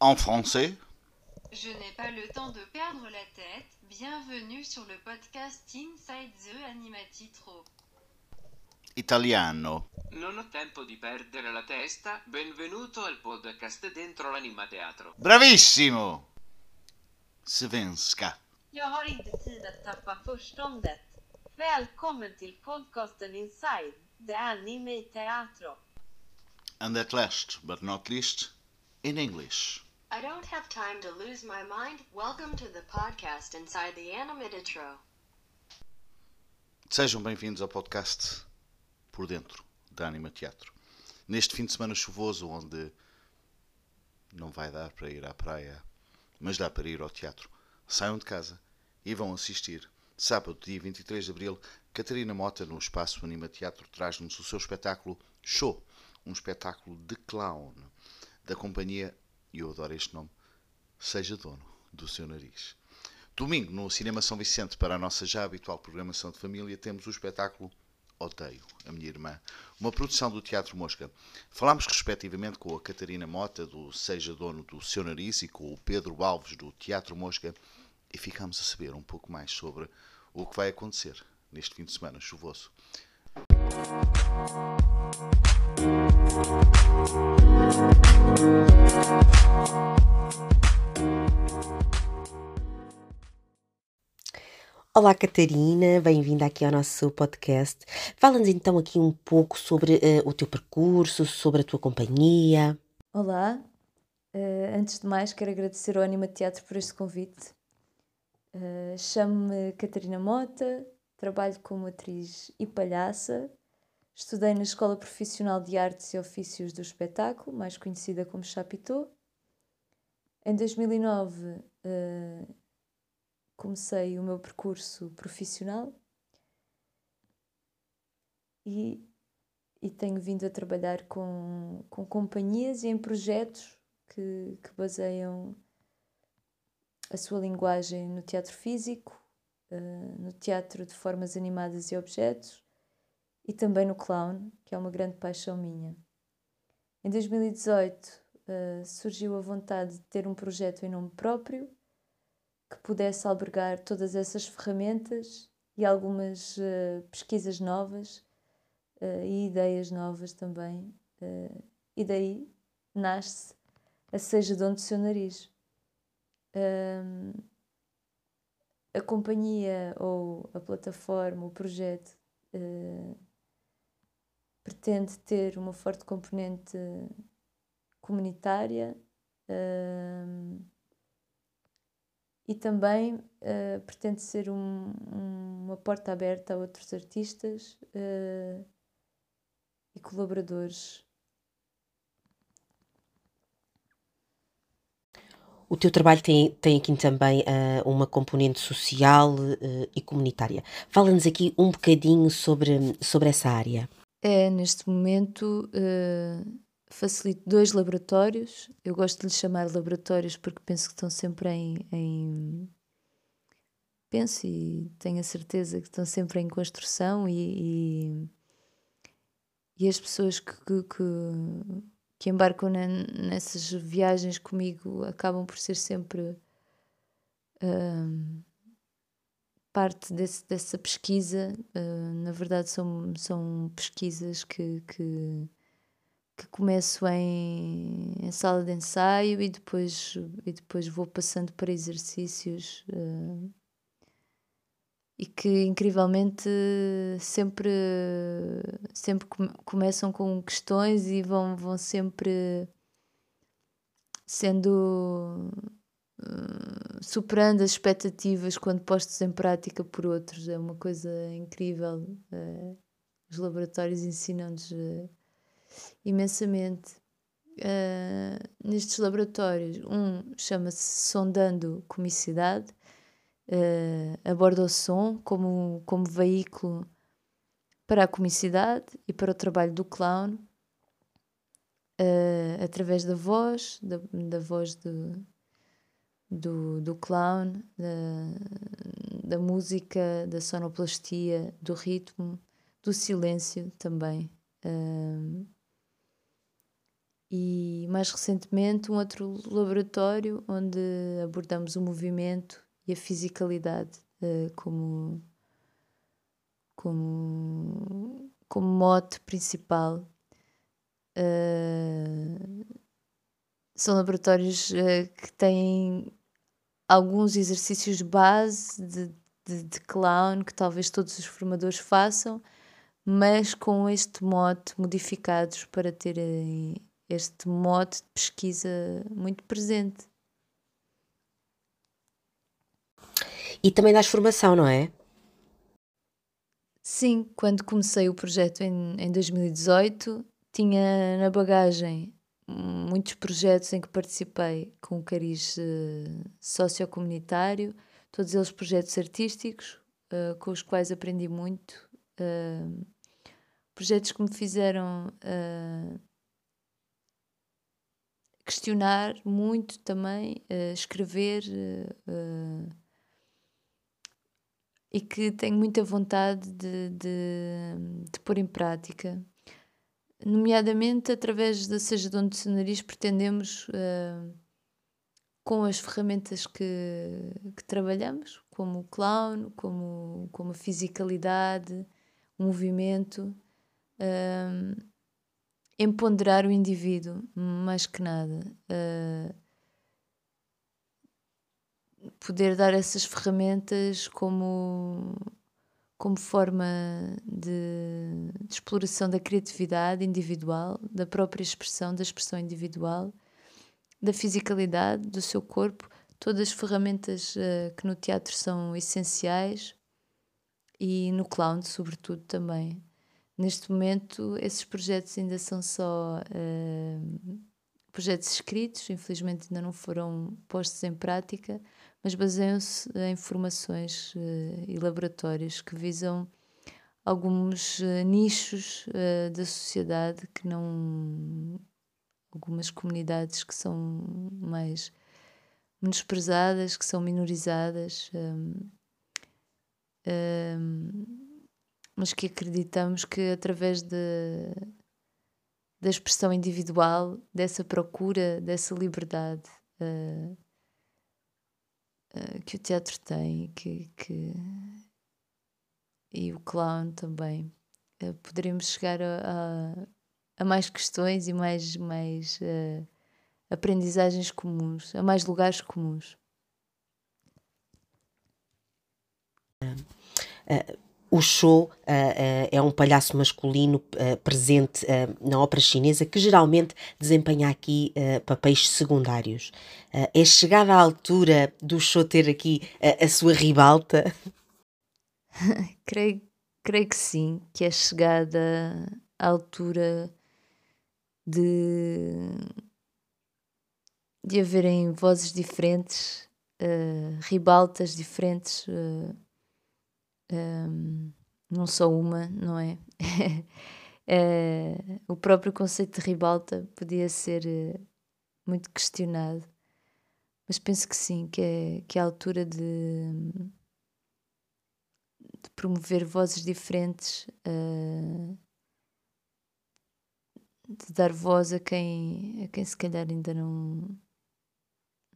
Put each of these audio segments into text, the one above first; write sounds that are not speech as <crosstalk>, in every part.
En français Je n'ai pas le temps de perdre la tête. Bienvenue sur le podcast Inside the Animatitro. Italiano. Non ho tempo di perdere la testa. Benvenuto al podcast dentro l'animateatro. Bravissimo! Svenska. Jag har inte tid att tappa förståndet. Välkommen till podcasten Inside, the Anime Teatro. And at last, but not least, in English. I don't have time to lose my mind. Welcome to the podcast inside the Animatitro. Sejam bem-vindos ao podcast Por Dentro da Anima Teatro. Neste fim de semana chuvoso, onde não vai dar para ir à praia, mas dá para ir ao teatro, saiam de casa e vão assistir. Sábado, dia 23 de abril, Catarina Mota, no Espaço Anima Teatro, traz-nos o seu espetáculo Show, um espetáculo de clown da companhia, e eu adoro este nome, Seja Dono do Seu Nariz. Domingo, no Cinema São Vicente, para a nossa já habitual programação de família, temos o espetáculo Odeio, a minha irmã, uma produção do Teatro Mosca. Falámos respectivamente com a Catarina Mota, do Seja Dono do Seu Nariz, e com o Pedro Alves, do Teatro Mosca, e ficámos a saber um pouco mais sobre o que vai acontecer neste fim de semana chuvoso. Olá Catarina, bem-vinda aqui ao nosso podcast. Fala-nos então aqui um pouco sobre eh, o teu percurso, sobre a tua companhia. Olá, Eh, antes de mais quero agradecer ao Anima Teatro por este convite. Eh, Chamo-me Catarina Mota, trabalho como atriz e palhaça. Estudei na Escola Profissional de Artes e Ofícios do Espetáculo, mais conhecida como Chapitão. Em 2009 eh, comecei o meu percurso profissional e, e tenho vindo a trabalhar com, com companhias e em projetos que, que baseiam a sua linguagem no teatro físico, eh, no teatro de formas animadas e objetos e também no clown, que é uma grande paixão minha. Em 2018 eh, surgiu a vontade de ter um projeto em nome próprio que pudesse albergar todas essas ferramentas e algumas eh, pesquisas novas eh, e ideias novas também. e daí nasce a Seja de onde seu nariz. A companhia ou a plataforma, o projeto, pretende ter uma forte componente comunitária e também eh, pretende ser um- um- uma porta aberta a outros artistas eh, e colaboradores O teu trabalho tem, tem aqui também ah, uma componente social eh, e comunitária. Fala-nos aqui um bocadinho sobre, sobre essa área. É, neste momento, eh, facilito dois laboratórios. Eu gosto de lhes chamar laboratórios porque penso que estão sempre em, em- Penso e tenho a certeza que estão sempre em construção e, e, e as pessoas que, que, que, que embarcam ne- nessas viagens comigo acabam por ser sempre ahm, parte desse- dessa pesquisa. Ah, na verdade, são, são pesquisas que, que, que começo em, em sala de ensaio e depois, e depois vou passando para exercícios. ah, e que incrivelmente sempre, sempre come- começam com questões e vão, vão sempre sendo eh, superando as expectativas quando postos em prática por outros. É uma coisa incrível. eh, os laboratórios ensinam-nos eh, imensamente. Nestes laboratórios, um chama-se Sondando Comicidade, aborda o som como, como veículo para a comicidade e para o trabalho do clown, eh, através da voz, da, da voz do, do, do clown, da, da música, da sonoplastia, do ritmo, do silêncio também. Ahm, e mais recentemente um outro laboratório onde abordamos o movimento e a fisicalidade uh, como, como, como mote principal. Uh, são laboratórios uh, que têm alguns exercícios de base de, de, de clown que talvez todos os formadores façam, mas com este mote modificados para terem este mote de pesquisa muito presente. E também das formação, não é? Sim, quando comecei o projeto em, em 2018, tinha na bagagem muitos projetos em que participei com cariz uh, sociocomunitário, todos eles projetos artísticos, uh, com os quais aprendi muito. Uh, projetos que me fizeram uh, questionar muito também, escrever e que tenho muita vontade de, de, de, pôr em prática. Nomeadamente através da Seja de Onde o Nariz, pretendemos, com as ferramentas que, que trabalhamos, como o clown, como, como a fisicalidade, o movimento, uh, empoderar o indivíduo, mais que nada. Uh, poder dar essas ferramentas como, como forma de, de, exploração da criatividade individual, da própria expressão, da expressão individual, da fisicalidade do seu corpo, todas as ferramentas uh, que no teatro são essenciais e no clown, sobretudo, também. Neste momento, esses projetos ainda são só uh, projetos escritos, infelizmente ainda não foram postos em prática, mas baseiam-se em formações uh, e laboratórios que visam alguns uh, nichos da sociedade que não. algumas comunidades que são mais menosprezadas, que são minorizadas. Um, um, mas que acreditamos que através de, da expressão individual, dessa procura, dessa liberdade uh, uh, que o teatro tem que, que, e o clown também, uh, poderemos chegar a, a, a, mais questões e mais, mais aprendizagens comuns, a mais lugares comuns. Uh, o show uh, uh, é um palhaço masculino uh, presente na ópera chinesa que geralmente desempenha aqui papéis secundários. é chegada à altura do show ter aqui a sua ribalta? <laughs> creio, creio que sim, que é chegada à altura de, de haverem vozes diferentes, ribaltas diferentes um, não só uma, não é? é? <laughs> o próprio conceito de ribalta podia ser uh, muito questionado, mas penso que sim, que é, que é a altura de, de promover vozes diferentes, uh, de dar voz a quem, a quem se calhar ainda não,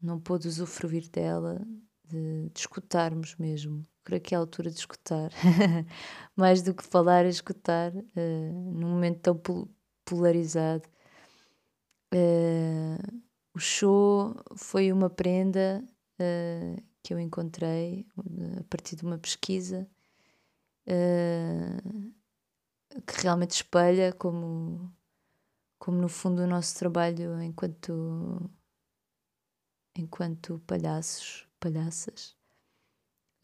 não pôde usufruir dela, de, de escutarmos mesmo por aqui altura de escutar. <laughs> Mais do que falar, é escutar uh, num momento tão polarizado. Uh, o show foi uma prenda uh, que eu encontrei a partir de uma pesquisa que realmente espelha como, como no fundo o nosso trabalho enquanto enquanto palhaços, palhaças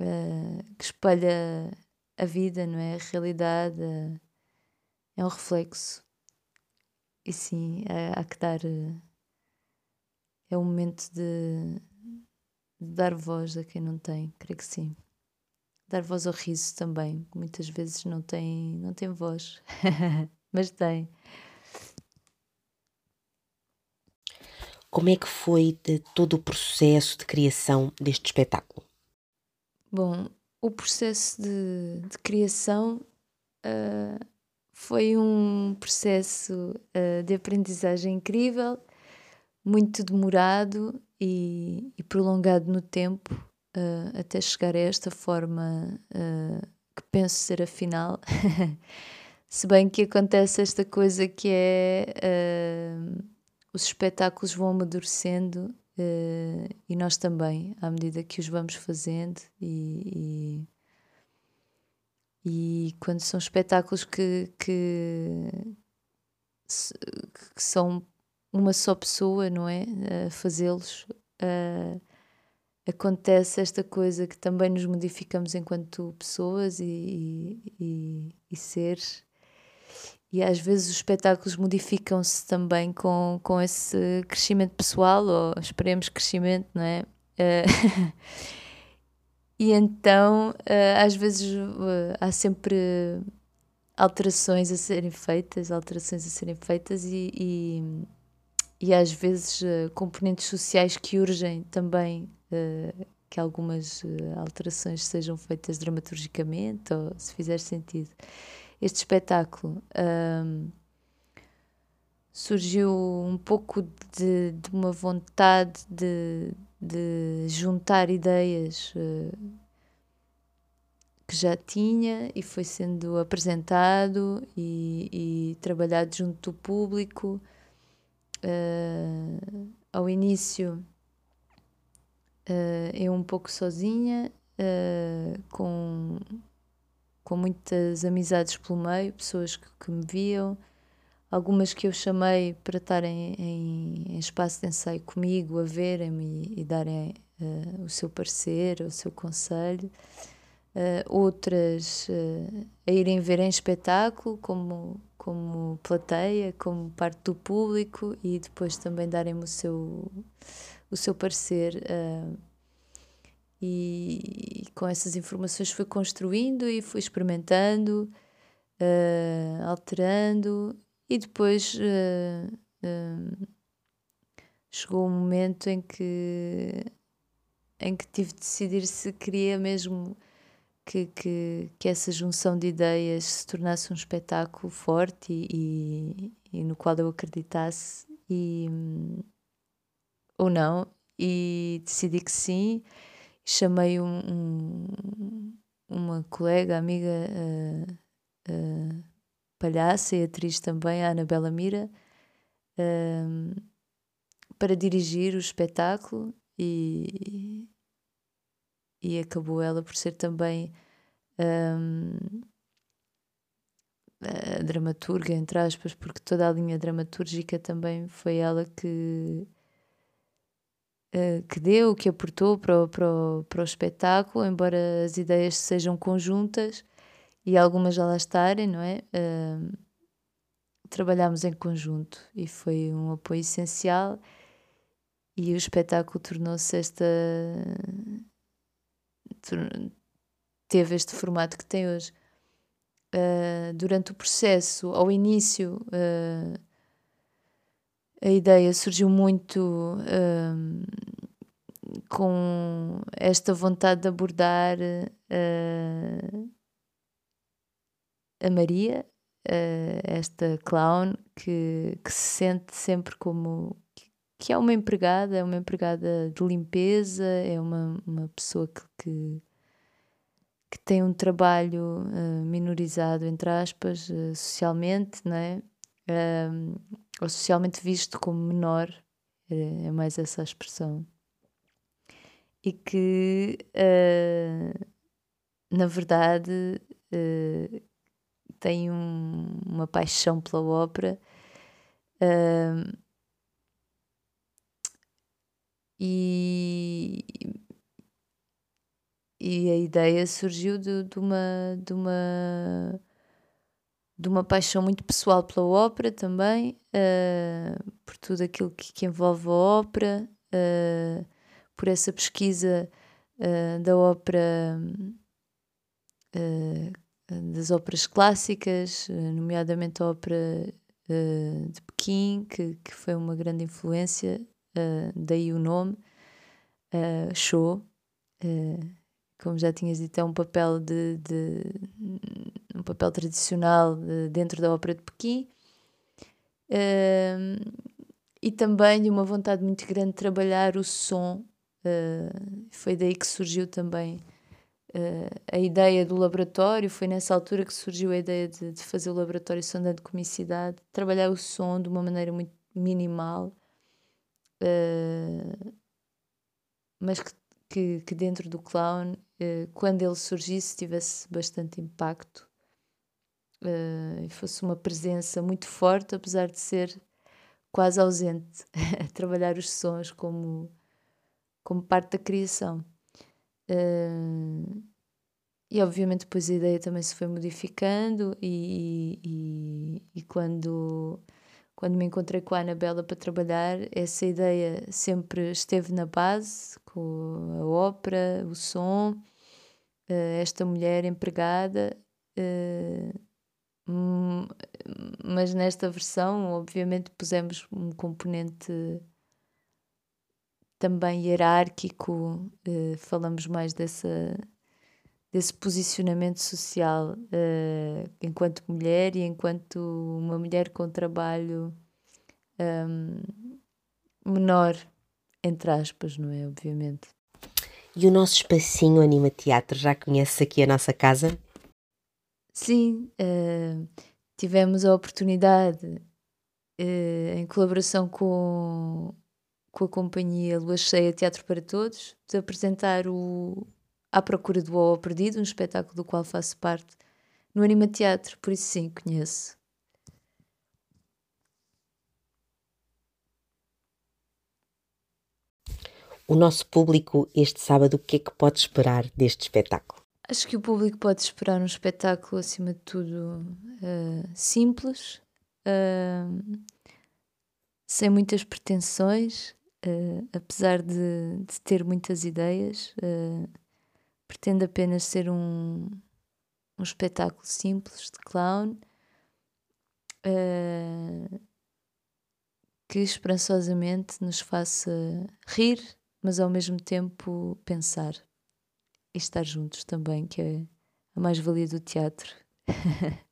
uh, que espalha a vida, não é? A realidade uh, é um reflexo. E sim, há, há que dar. Uh, é o momento de, de, dar voz a quem não tem, creio que sim. Dar voz ao riso também, que muitas vezes não tem, não tem voz, <laughs> mas tem. Como é que foi todo o processo de criação deste espetáculo? Bom, o processo de, de criação uh, foi um processo uh, de aprendizagem incrível, muito demorado e, e prolongado no tempo, uh, até chegar a esta forma que penso ser a final. <laughs> Se bem que acontece esta coisa que é os espetáculos vão amadurecendo e nós também, à medida que os vamos fazendo e, e e quando são espetáculos que, que, que são uma só pessoa, não é? Fazê-los, uh, acontece esta coisa que também nos modificamos enquanto pessoas e, e, e seres. E às vezes os espetáculos modificam-se também com, com esse crescimento pessoal, ou esperemos crescimento, não é? Uh, <laughs> E então, uh, às vezes, uh, há sempre alterações a serem feitas, alterações a serem feitas e, e, e às vezes componentes sociais que urgem também que algumas alterações sejam feitas dramaturgicamente ou se fizer sentido. Este espetáculo um, surgiu um pouco de, de uma vontade de de juntar ideias uh, que já tinha e foi sendo apresentado e, e trabalhado junto do público. Uh, ao início, uh, eu um pouco sozinha, com, com muitas amizades pelo meio, pessoas que, que me viam algumas que eu chamei para estarem em, em espaço de ensaio comigo, a verem-me e, e, darem uh, o seu parecer, o seu conselho, uh, outras uh, a irem ver em espetáculo, como, como plateia, como parte do público, e depois também darem-me o seu, o seu parecer. E, com essas informações fui construindo e fui experimentando, alterando e depois uh, uh, chegou um momento em que, em que tive de decidir se queria mesmo que, que, que essa junção de ideias se tornasse um espetáculo forte e, e, e no qual eu acreditasse e, ou não. E decidi que sim. Chamei um, um, uma colega, amiga. Uh, palhaça e atriz também, a Anabela Mira, um, para dirigir o espetáculo e, e acabou ela por ser também um, dramaturga, entre aspas, porque toda a linha dramatúrgica também foi ela que, uh, que deu, que aportou para o, para, o, para o espetáculo, embora as ideias sejam conjuntas e algumas já lá estarem, não é? Uh, trabalhámos em conjunto e foi um apoio essencial e o espetáculo tornou-se esta teve este formato que tem hoje uh, durante o processo ao início uh, a ideia surgiu muito uh, com esta vontade de abordar a Maria, uh, esta clown, que, que, se sente sempre como que é uma empregada, é uma empregada de limpeza, é uma, uma pessoa que, que, que tem um trabalho uh, minorizado, entre aspas, uh, socialmente, não é? Ou socialmente visto como menor, é, é mais essa a expressão. E que, na verdade, tem um, uma paixão pela ópera. Uh, e, e a ideia surgiu de, de, uma, de, uma, de uma paixão muito pessoal pela ópera também, uh, por tudo aquilo que, que envolve a ópera, uh, por essa pesquisa uh, da ópera das óperas clássicas, nomeadamente a ópera de Pequim, que, que foi uma grande influência, daí o nome, show. Como já tinhas dito, é um papel de, de um papel tradicional de, dentro da Ópera de Pequim. e também de uma vontade muito grande de trabalhar o som. foi daí que surgiu também a ideia do laboratório. Foi nessa altura que surgiu a ideia de, de fazer o laboratório sondando de comicidade, trabalhar o som de uma maneira muito minimal, mas que, que, que, dentro do clown, quando ele surgisse, tivesse bastante impacto uh, e fosse uma presença muito forte, apesar de ser quase ausente <laughs> a trabalhar os sons como, como parte da criação. Uh, e obviamente depois a ideia também se foi modificando e, e, e, quando, quando me encontrei com a Anabela para trabalhar, essa ideia sempre esteve na base, com a ópera, o som, uh, esta mulher empregada, uh, mas nesta versão, obviamente, pusemos um componente também hierárquico, uh, falamos mais dessa, desse posicionamento social uh, enquanto mulher e enquanto uma mulher com trabalho um, menor, entre aspas, não é? Obviamente. E o nosso espacinho Anima Teatro, já conhece aqui a nossa casa? Sim, uh, tivemos a oportunidade, uh, em colaboração com, com a companhia Lua Cheia Teatro para Todos, de apresentar o À Procura do Ovo Perdido, um espetáculo do qual faço parte, no Anima Teatro, por isso sim, conheço. O nosso público este sábado, o que é que pode esperar deste espetáculo? Acho que o público pode esperar um espetáculo, acima de tudo, uh, simples, uh, sem muitas pretensões, uh, apesar de, de, ter muitas ideias. pretende apenas ser um, um espetáculo simples de clown que esperançosamente nos faça rir, mas ao mesmo tempo pensar e estar juntos também, que é a mais-valia do teatro. <laughs>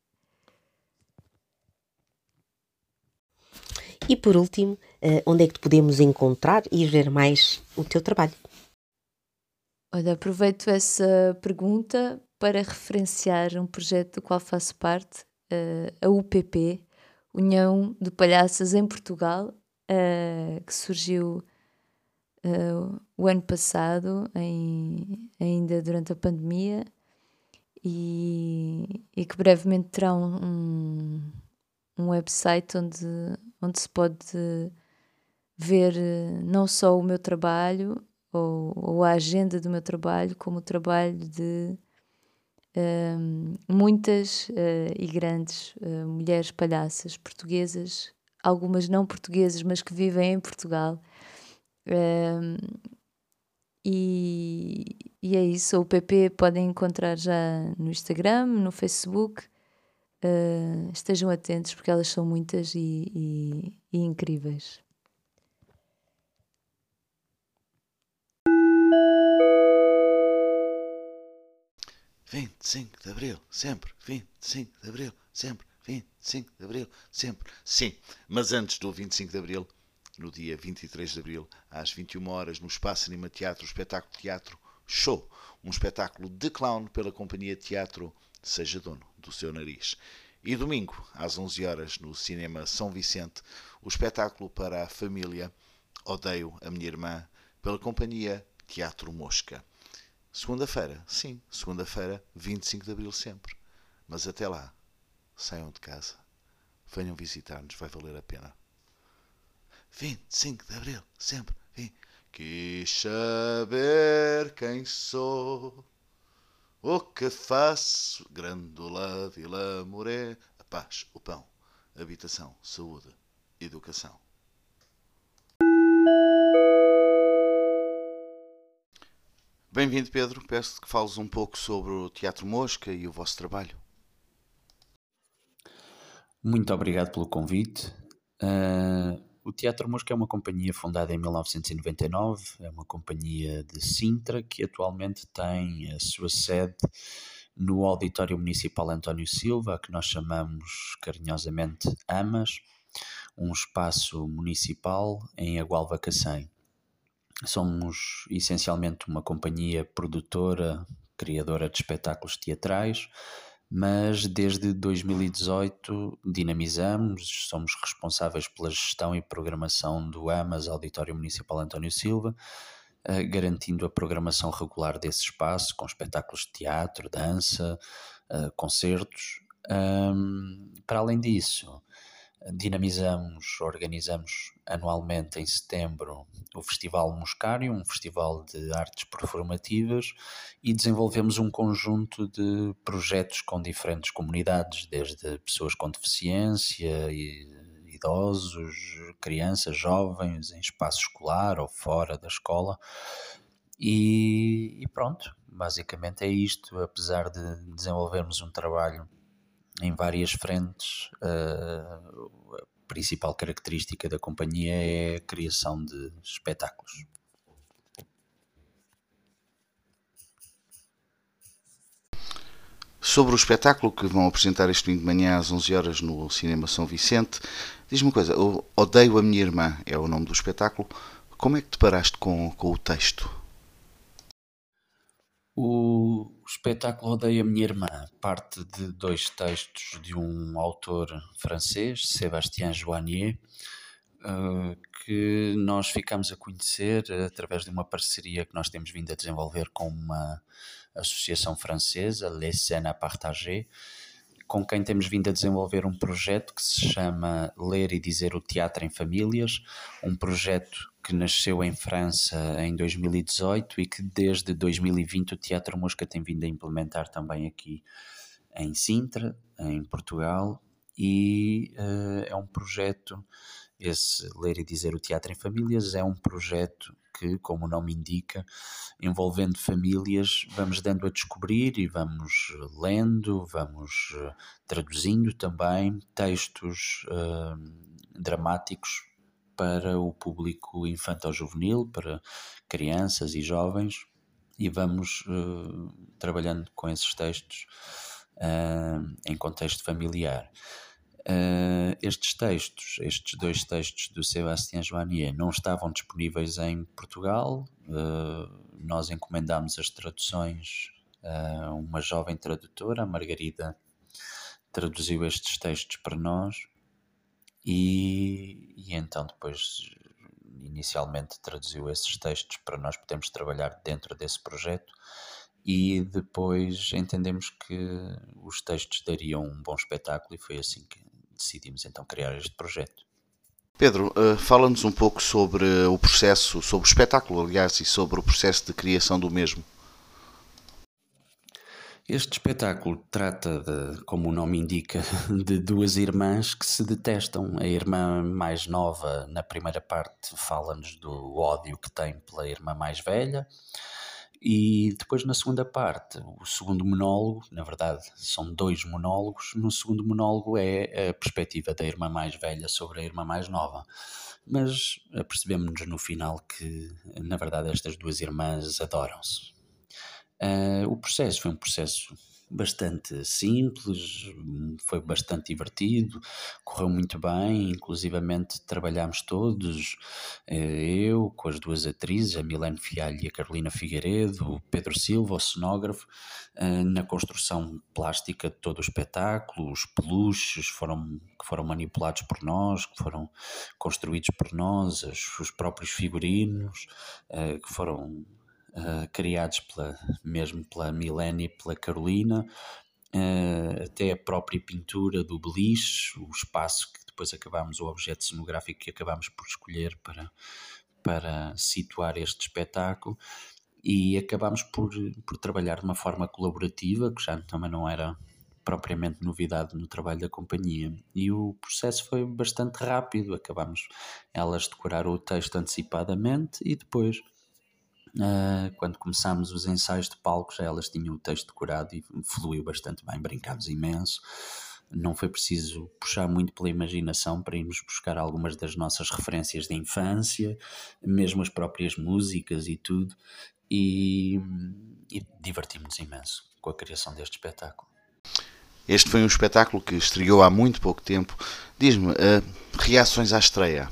e por último, eh, onde é que te podemos encontrar e ver mais o teu trabalho? Olha, aproveito essa pergunta para referenciar um projeto do qual faço parte, eh, a UPP, União de Palhaças em Portugal, eh, que surgiu uh, o ano passado, em, ainda durante a pandemia, e, e que brevemente terá um, um, um, website onde, onde se pode ver eh, não só o meu trabalho ou, ou a agenda do meu trabalho, como o trabalho de um, eh, muitas uh, e grandes uh, mulheres palhaças portuguesas, algumas não portuguesas, mas que vivem em Portugal e, e é isso. O PP podem encontrar já no Instagram, no Facebook. Uh, estejam atentos porque elas são muitas e, e, e incríveis. Vinte e cinco de Abril, sempre. Vinte e cinco de Abril, sempre. Vinte e cinco de Abril, sempre. Sim, mas antes do 25 de Abril no dia 23 de abril, às 21 horas, no Espaço Anima Teatro, o espetáculo Teatro Show, um espetáculo de clown pela companhia Teatro Seja Dono do Seu Nariz. E domingo, às 11 horas, no Cinema São Vicente, o espetáculo para a família Odeio a Minha Irmã, pela companhia Teatro Mosca. Segunda-feira, sim, segunda-feira, 25 de abril sempre. Mas até lá, saiam de casa. Venham visitar-nos, vai valer a pena. 25 de Abril, sempre vim. Quis saber quem sou, o que faço, Grândola, Vila Moré, a paz, o pão, habitação, saúde, educação. Bem-vindo, Pedro. Peço que fales um pouco sobre o Teatro Mosca e o vosso trabalho. Muito obrigado pelo convite. Uh, o Teatro Mosca é uma companhia fundada em 1999, é uma companhia de Sintra que atualmente tem a sua sede no Auditório Municipal António Silva, que nós chamamos carinhosamente AMAS, um espaço municipal em Agualva Cacém. Somos essencialmente uma companhia produtora, criadora de espetáculos teatrais, mas desde 2018 dinamizamos, somos responsáveis pela gestão e programação do AMAS Auditório Municipal António Silva, eh, garantindo a programação regular desse espaço, com espetáculos de teatro, dança, eh, concertos. para além disso, dinamizamos, organizamos anualmente em setembro o Festival Muscário, um festival de artes performativas, e desenvolvemos um conjunto de projetos com diferentes comunidades, desde pessoas com deficiência, idosos, crianças, jovens, em espaço escolar ou fora da escola. E, e pronto, basicamente é isto. Apesar de desenvolvermos um trabalho em várias frentes. Uh, a principal característica da companhia é a criação de espetáculos. Sobre o espetáculo que vão apresentar este domingo de manhã às 11 horas no Cinema São Vicente, diz-me uma coisa: Odeio a Minha Irmã é o nome do espetáculo. Como é que te paraste com, com o texto? O espetáculo Odeia Minha Irmã. Parte de dois textos de um autor francês, Sébastien Joannier, eh, que nós ficamos a conhecer através de uma parceria que nós temos vindo a desenvolver com uma associação francesa, Les Scènes à Partager, com quem temos vindo a desenvolver um projeto que se chama Ler e Dizer o Teatro em Famílias, um projeto que nasceu em França em 2018 e que desde 2020 o Teatro Mosca tem vindo a implementar também aqui em Sintra, em Portugal, e uh, é um projeto, esse Ler e Dizer o Teatro em Famílias, é um projeto que, como o nome indica, envolvendo famílias, vamos dando a descobrir e vamos lendo, vamos uh, traduzindo também textos uh, dramáticos para o público infantil-juvenil, para crianças e jovens, e vamos uh, trabalhando com esses textos uh, em contexto familiar. Uh, estes textos, estes dois textos do Sebastião Joanier, não estavam disponíveis em Portugal. nós encomendámos as traduções a uma jovem tradutora, a Margarida, traduziu estes textos para nós e, e então depois inicialmente traduziu esses textos para nós podermos trabalhar dentro desse projeto e depois entendemos que os textos dariam um bom espetáculo e foi assim que decidimos então criar este projeto. Pedro, uh, fala-nos um pouco sobre o processo, sobre o espetáculo, aliás, e sobre o processo de criação do mesmo. Este espetáculo trata de, como o nome indica, <laughs> de duas irmãs que se detestam. A irmã mais nova, na primeira parte, fala-nos do ódio que tem pela irmã mais velha. E depois, na segunda parte, o segundo monólogo, na verdade, são dois monólogos. No segundo monólogo é a perspectiva da irmã mais velha sobre a irmã mais nova. Mas percebemos-nos no final que, na verdade, estas duas irmãs adoram-se Uh, o processo foi um processo bastante simples, foi bastante divertido, correu muito bem, inclusivamente trabalhámos todos, eh, eu com as duas atrizes, a Milene Fialho e a Carolina Figueiredo, o Pedro Silva, o cenógrafo, eh, na construção plástica de todo o espetáculo, os peluches foram, que foram manipulados por nós, que foram construídos por nós, os próprios figurinos, que foram uh, criados pela, mesmo pela Milene e pela Carolina, uh, até a própria pintura do beliche, o espaço que depois acabámos, o objeto cenográfico que acabámos por escolher para, para situar este espetáculo. E acabámos por, por trabalhar de uma forma colaborativa, que já também não era propriamente novidade no trabalho da companhia. E o processo foi bastante rápido, acabámos elas decorar o texto antecipadamente e depois Uh, quando começámos os ensaios de palco, já elas tinham o texto decorado e fluiu bastante bem, brincámos imenso. Não foi preciso puxar muito pela imaginação para irmos buscar algumas das nossas referências de infância, mesmo as próprias músicas e tudo. E, e divertimos-nos imenso com a criação deste espetáculo. Este foi um espetáculo que estreou há muito pouco tempo. Diz-me, uh, reações à estreia?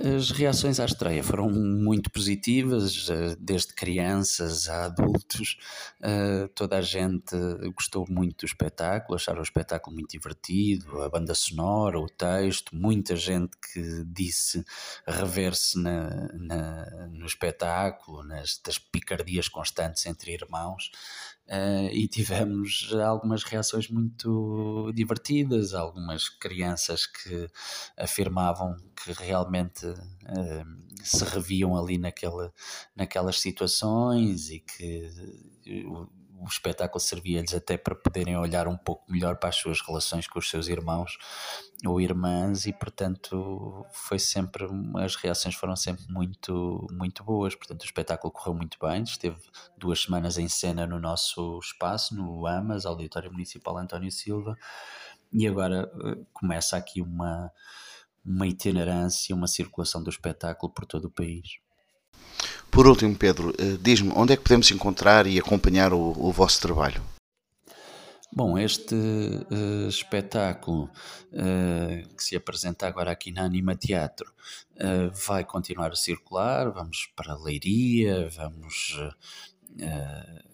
As reações à estreia foram muito positivas, eh, desde crianças a adultos. Eh, toda a gente gostou muito do espetáculo, acharam o espetáculo muito divertido, a banda sonora, o texto. Muita gente que disse rever-se na, na, no espetáculo, nestas picardias constantes entre irmãos. Uh, e <laughs> tivemos algumas reações muito divertidas, algumas crianças que afirmavam que realmente uh, se reviam ali naquela, naquelas situações e que o, espetáculo servia-lhes até para poderem olhar um pouco melhor para as suas relações com os seus irmãos ou irmãs e portanto foi sempre as reações foram sempre muito muito boas. Portanto o espetáculo correu muito bem. Esteve duas semanas em cena no nosso espaço no AMAS Auditório Municipal António Silva e agora eh, começa aqui uma uma itinerância uma circulação do espetáculo por todo o país por último, Pedro, eh, diz-me onde é que podemos encontrar e acompanhar o, o vosso trabalho? Bom, este uh, espetáculo uh, que se apresenta agora aqui na Anima Teatro uh, vai continuar a circular. Vamos para Leiria, vamos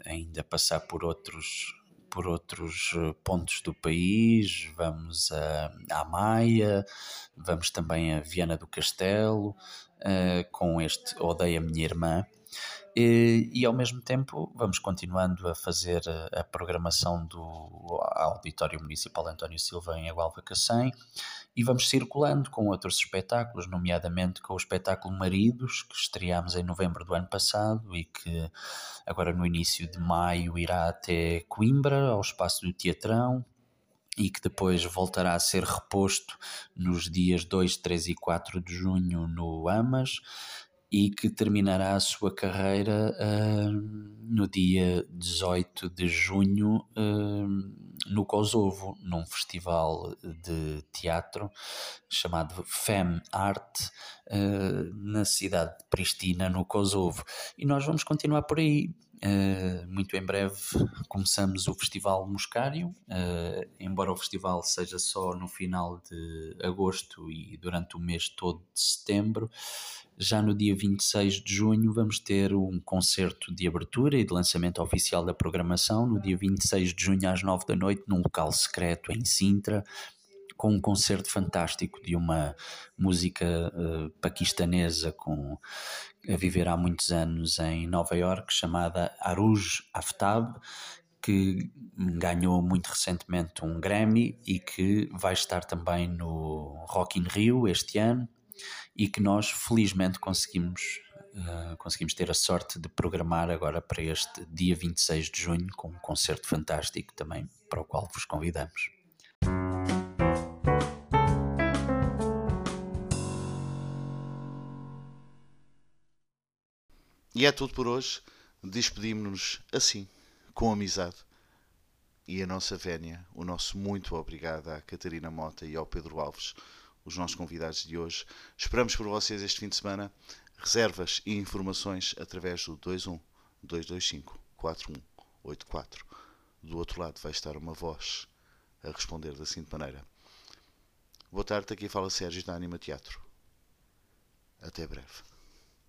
ainda passar por outros, por outros pontos do país, vamos a Maia, vamos também a Viana do Castelo, uh, com este Odeia Minha Irmã. E, e, ao mesmo tempo vamos continuando a fazer a, a, programação do Auditório Municipal António Silva em Agualva Cacém e vamos circulando com outros espetáculos, nomeadamente com o espetáculo Maridos, que estreámos em novembro do ano passado e que agora no início de maio irá até Coimbra, ao espaço do Teatrão, e que depois voltará a ser reposto nos dias 2, 3 e 4 de junho no Amas e que terminará a sua carreira uh, no dia 18 de junho uh, no Kosovo, num festival de teatro chamado Fem Art, uh, na cidade de Pristina, no Kosovo. E nós vamos continuar por aí. Uh, muito em breve começamos o Festival Muscário, uh, embora o festival seja só no final de agosto e durante o mês todo de setembro. Já no dia 26 de junho vamos ter um concerto de abertura e de lançamento oficial da programação, no dia 26 de junho às 9 da noite, num local secreto em Sintra, com um concerto fantástico de uma música uh, paquistanesa com a viver há muitos anos em Nova York, chamada Aruj Aftab, que ganhou muito recentemente um Grammy e que vai estar também no Rock in Rio este ano e que nós felizmente conseguimos Uh, conseguimos ter a sorte de programar agora para este dia 26 de junho com um concerto fantástico também para o qual vos convidamos. E é tudo por hoje. Despedimos-nos assim, com amizade. E a nossa vénia, o nosso muito obrigado à Catarina Mota e ao Pedro Alves, os nossos convidados de hoje. Esperamos por vocês este fim de semana. Reservas e informações através do 21 225 4184. Do outro lado vai estar uma voz a responder da seguinte maneira. Boa tarde, aqui fala Sérgio da Anima Teatro. Até breve.